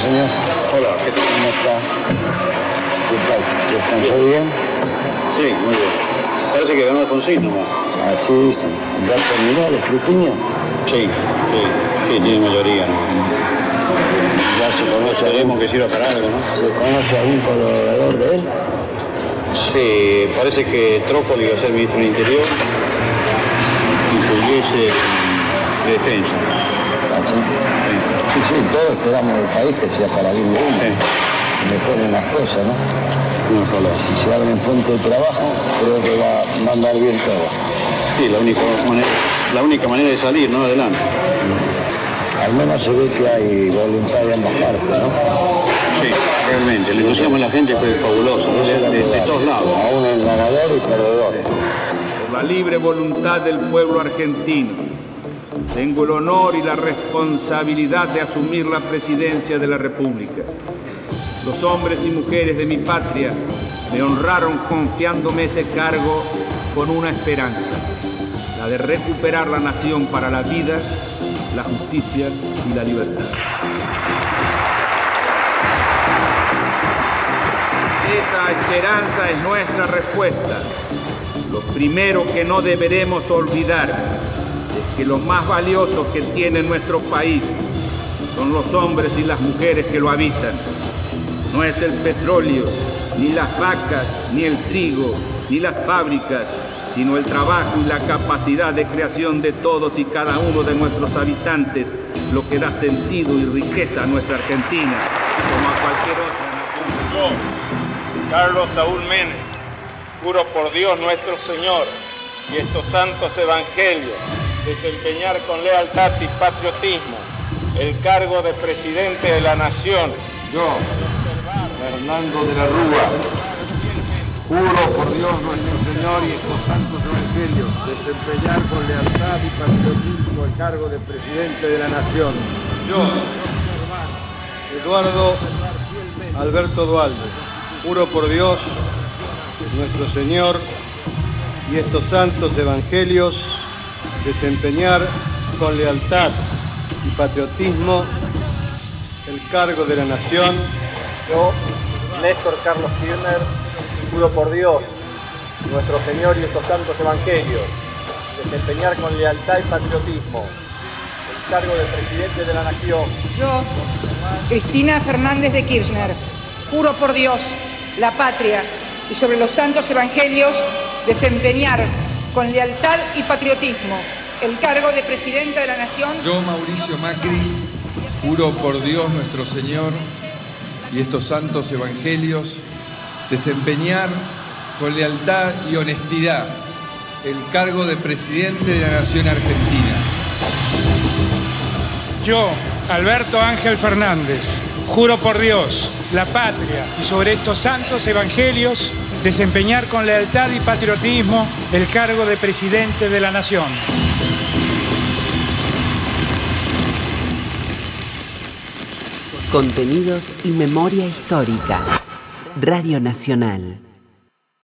señor. Hola, ¿qué tal? ¿Cómo está? ¿Qué tal? ¿Descansó bien? Sí, muy bien. Parece que ganó Alfonsín nomás. Así dicen. ¿Ya terminó el escrutinio? Sí, sí, sí, tiene mayoría. ¿no? Ya se conoce, Esperemos que sirva para algo, ¿no? ¿se conoce algún colaborador de él? Sí, parece que Trócoli va a ser ministro del Interior y Pugliese de Defensa. Así. Sí, sí, todos esperamos del país que sea para bien de uno. Sí. Mejoren las cosas, ¿no? Ojalá. Si se abren fuente de trabajo, creo que va, va a andar bien todo. Sí, la única manera, la única manera de salir, ¿no? Adelante. Al menos se ve que hay voluntad de ambas partes, ¿no? Sí, realmente. El entusiasmo de la gente fue fabuloso, ¿no? de, de- de todos lados. Aún en ganador y perdedor. por la libre voluntad del pueblo argentino. Tengo el honor y la responsabilidad de asumir la presidencia de la República. Los hombres y mujeres de mi patria me honraron confiándome ese cargo con una esperanza, la de recuperar la nación para la vida, la justicia y la libertad. Esa esperanza es nuestra respuesta. Lo primero que no deberemos olvidar que lo más valioso que tiene nuestro país son los hombres y las mujeres que lo habitan. No es el petróleo, ni las vacas, ni el trigo, ni las fábricas, sino el trabajo y la capacidad de creación de todos y cada uno de nuestros habitantes lo que da sentido y riqueza a nuestra Argentina, como a cualquier otra nación. Yo, Carlos Saúl Menem, juro por Dios nuestro Señor y estos santos evangelios desempeñar con lealtad y patriotismo el cargo de presidente de la nación. Yo, Fernando de la Rúa, juro por Dios nuestro Señor y estos santos evangelios desempeñar con lealtad y patriotismo el cargo de presidente de la nación. Yo, Eduardo Alberto Dualde, juro por Dios, nuestro Señor, y estos santos evangelios, desempeñar con lealtad y patriotismo el cargo de la nación. Yo, Néstor Carlos Kirchner, juro por Dios, nuestro Señor y estos santos evangelios, desempeñar con lealtad y patriotismo el cargo de presidente de la nación. Yo, Cristina Fernández de Kirchner, juro por Dios, la patria y sobre los santos evangelios desempeñar con lealtad y patriotismo el cargo de presidenta de la nación. Yo, Mauricio Macri, juro por Dios nuestro Señor y estos santos evangelios, desempeñar con lealtad y honestidad el cargo de presidente de la Nación Argentina. Yo, Alberto Ángel Fernández, juro por Dios, la patria y sobre estos santos evangelios desempeñar con lealtad y patriotismo el cargo de presidente de la nación. Contenidos y memoria histórica. Radio Nacional.